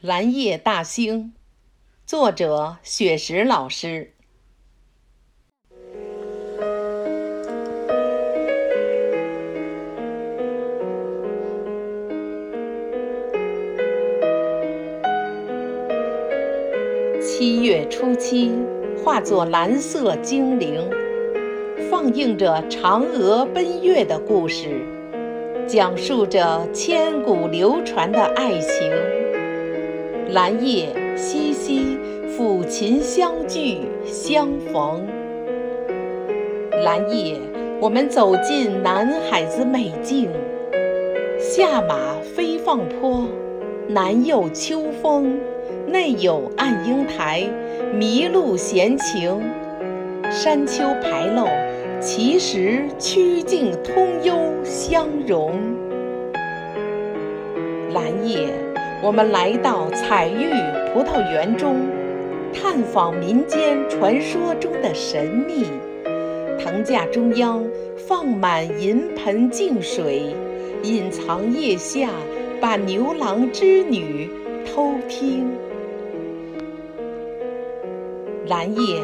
蓝夜大兴，作者雪石老师。七月初七，化作蓝色精灵，放映着嫦娥奔月的故事，讲述着千古流传的爱情。蓝夜西溪，抚琴相聚相逢。蓝夜，我们走进南海子美境。下马飞放坡，南有秋风，内有暗英台，麋鹿闲情。山丘排漏，其实曲径通幽相融。蓝夜。我们来到彩玉葡萄园中，探访民间传说中的神秘。藤架中央放满银盆净水，隐藏腋下，把牛郎织女偷听。蓝夜，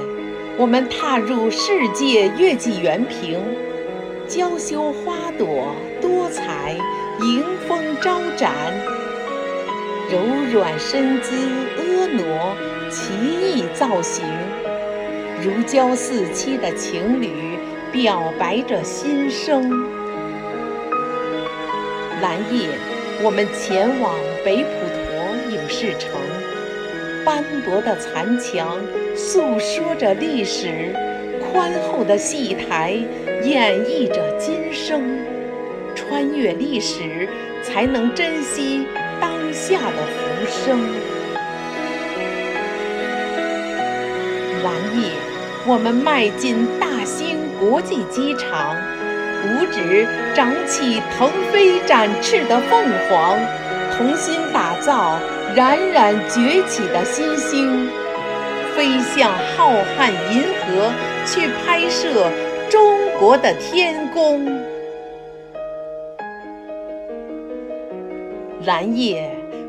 我们踏入世界月季园坪，娇羞花朵多彩，迎风招展。柔软身姿婀娜，奇异造型，如胶似漆的情侣表白着心声。蓝夜，我们前往北普陀影视城，斑驳的残墙诉说着历史，宽厚的戏台演绎着今生。穿越历史，才能珍惜。下的浮生，蓝夜，我们迈进大兴国际机场，五指长起腾飞展翅的凤凰，同心打造冉冉崛起的新星，飞向浩瀚银河，去拍摄中国的天宫。蓝夜，